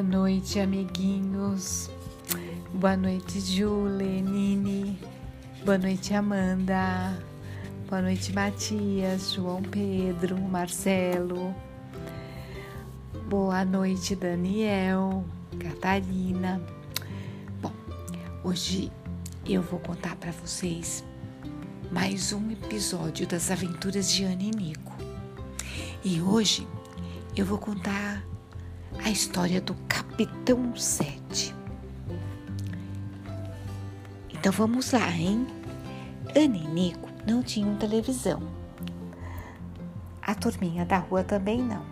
Boa noite, amiguinhos. Boa noite, Julie, Nini. Boa noite, Amanda. Boa noite, Matias, João Pedro, Marcelo. Boa noite, Daniel, Catarina. Bom, hoje eu vou contar para vocês mais um episódio das aventuras de Ana e Nico. E hoje eu vou contar a história do Capitão 7. Então vamos lá, hein? Ana e Nico não tinham televisão. A turminha da rua também não.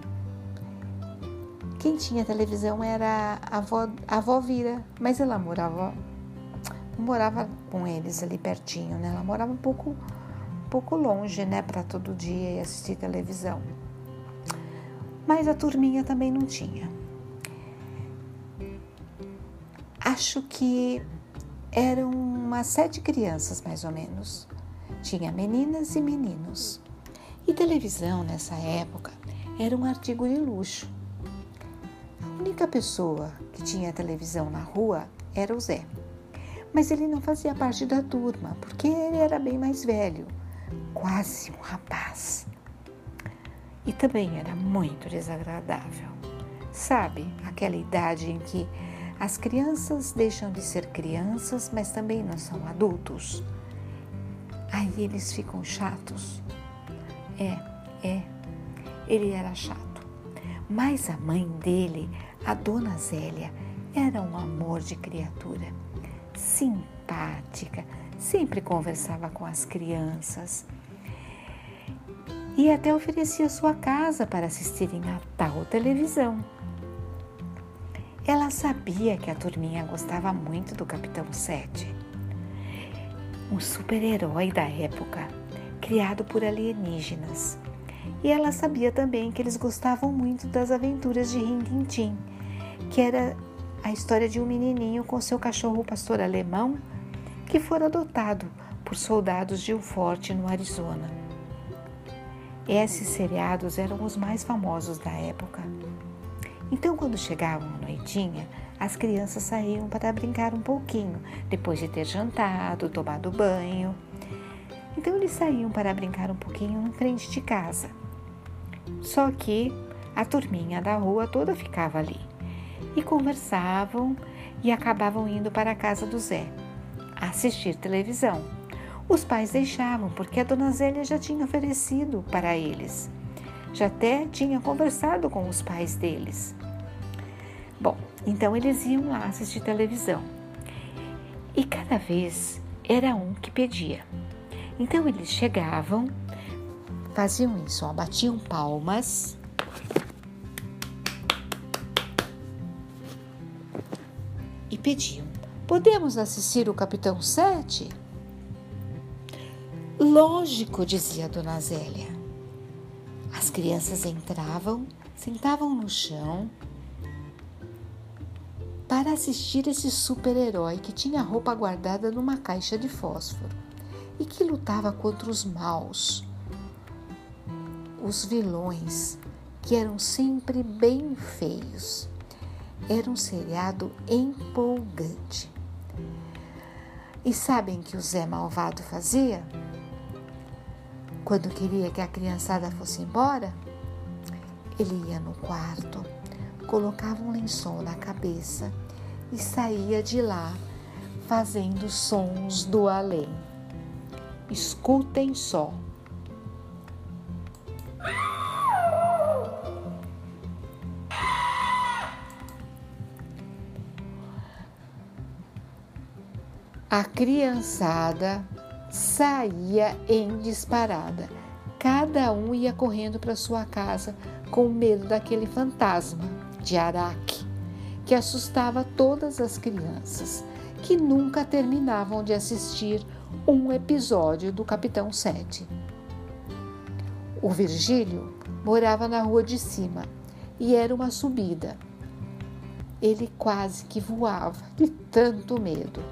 Quem tinha televisão era a avó, a avó Vira, mas ela morava morava com eles ali pertinho, né? Ela morava um pouco um pouco longe, né, para todo dia ir assistir televisão. Mas a turminha também não tinha. Acho que eram umas sete crianças, mais ou menos. Tinha meninas e meninos. E televisão nessa época era um artigo de luxo. A única pessoa que tinha televisão na rua era o Zé. Mas ele não fazia parte da turma, porque ele era bem mais velho, quase um rapaz. E também era muito desagradável. Sabe, aquela idade em que as crianças deixam de ser crianças, mas também não são adultos. Aí eles ficam chatos. É, é, ele era chato. Mas a mãe dele, a dona Zélia, era um amor de criatura. Simpática, sempre conversava com as crianças. E até oferecia sua casa para assistirem a tal televisão. Ela sabia que a turminha gostava muito do Capitão Sete, um super-herói da época, criado por alienígenas. E ela sabia também que eles gostavam muito das aventuras de Rintintim, que era a história de um menininho com seu cachorro pastor alemão que fora adotado por soldados de um forte no Arizona. Esses seriados eram os mais famosos da época. Então, quando chegavam a noitinha, as crianças saíam para brincar um pouquinho, depois de ter jantado, tomado banho. Então, eles saíam para brincar um pouquinho em frente de casa. Só que a turminha da rua toda ficava ali e conversavam e acabavam indo para a casa do Zé assistir televisão. Os pais deixavam porque a dona Zélia já tinha oferecido para eles. Já até tinha conversado com os pais deles. Bom, então eles iam lá assistir televisão. E cada vez era um que pedia. Então eles chegavam, faziam isso, ó, batiam palmas. E pediam: Podemos assistir o Capitão 7? Lógico, dizia a dona Zélia. As crianças entravam, sentavam no chão para assistir esse super-herói que tinha roupa guardada numa caixa de fósforo e que lutava contra os maus, os vilões, que eram sempre bem feios. Era um seriado empolgante. E sabem que o Zé Malvado fazia? Quando queria que a criançada fosse embora, ele ia no quarto colocava um lençol na cabeça e saía de lá fazendo sons do além. Escutem só. A criançada saía em disparada. Cada um ia correndo para sua casa com medo daquele fantasma de Araque, que assustava todas as crianças, que nunca terminavam de assistir um episódio do Capitão Sete. O Virgílio morava na rua de cima e era uma subida. Ele quase que voava de tanto medo.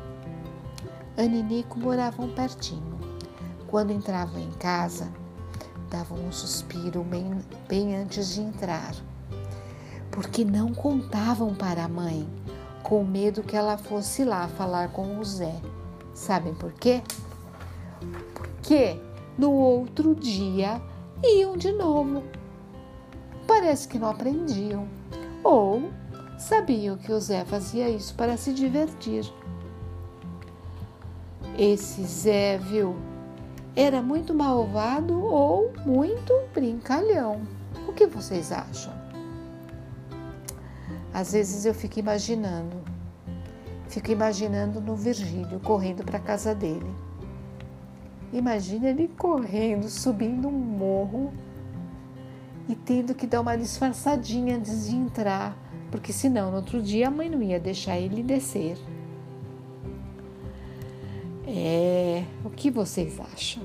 Aninico moravam pertinho. Quando entravam em casa, davam um suspiro bem, bem antes de entrar porque não contavam para a mãe, com medo que ela fosse lá falar com o Zé. Sabem por quê? Porque no outro dia iam de novo. Parece que não aprendiam. Ou sabiam que o Zé fazia isso para se divertir. Esse Zé, viu, era muito malvado ou muito brincalhão. O que vocês acham? Às vezes eu fico imaginando, fico imaginando no Virgílio correndo para a casa dele. Imagina ele correndo, subindo um morro e tendo que dar uma disfarçadinha antes de entrar, porque senão no outro dia a mãe não ia deixar ele descer. É, o que vocês acham?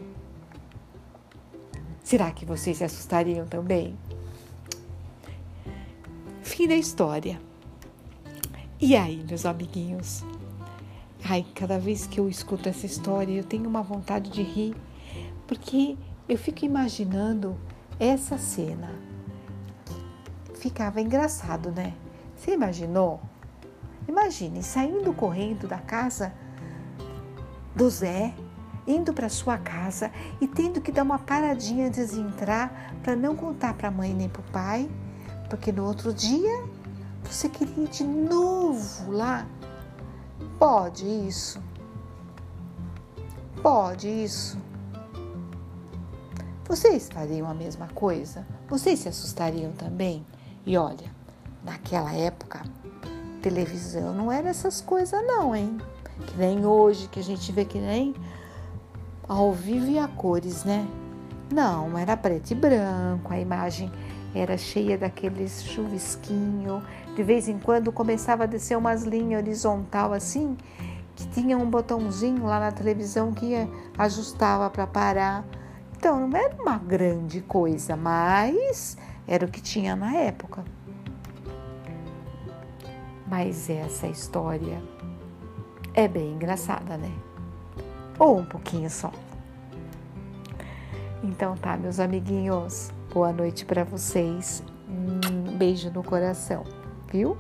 Será que vocês se assustariam também? Fim da história. E aí, meus amiguinhos? Ai, cada vez que eu escuto essa história, eu tenho uma vontade de rir, porque eu fico imaginando essa cena. Ficava engraçado, né? Você imaginou? Imagine saindo correndo da casa do Zé, indo para sua casa e tendo que dar uma paradinha antes de entrar para não contar para a mãe nem para o pai, porque no outro dia você queria ir de novo lá. Pode isso? Pode isso? Vocês fariam a mesma coisa? Vocês se assustariam também? E olha, naquela época, televisão não era essas coisas não, hein? Que nem hoje, que a gente vê que nem ao vivo e a cores, né? Não, era preto e branco, a imagem era cheia daqueles chuvisquinho. De vez em quando começava a descer umas linhas horizontal assim, que tinha um botãozinho lá na televisão que ajustava para parar. Então não era uma grande coisa, mas era o que tinha na época. Mas essa história é bem engraçada, né? Ou um pouquinho só. Então tá, meus amiguinhos, boa noite para vocês. Um beijo no coração, viu?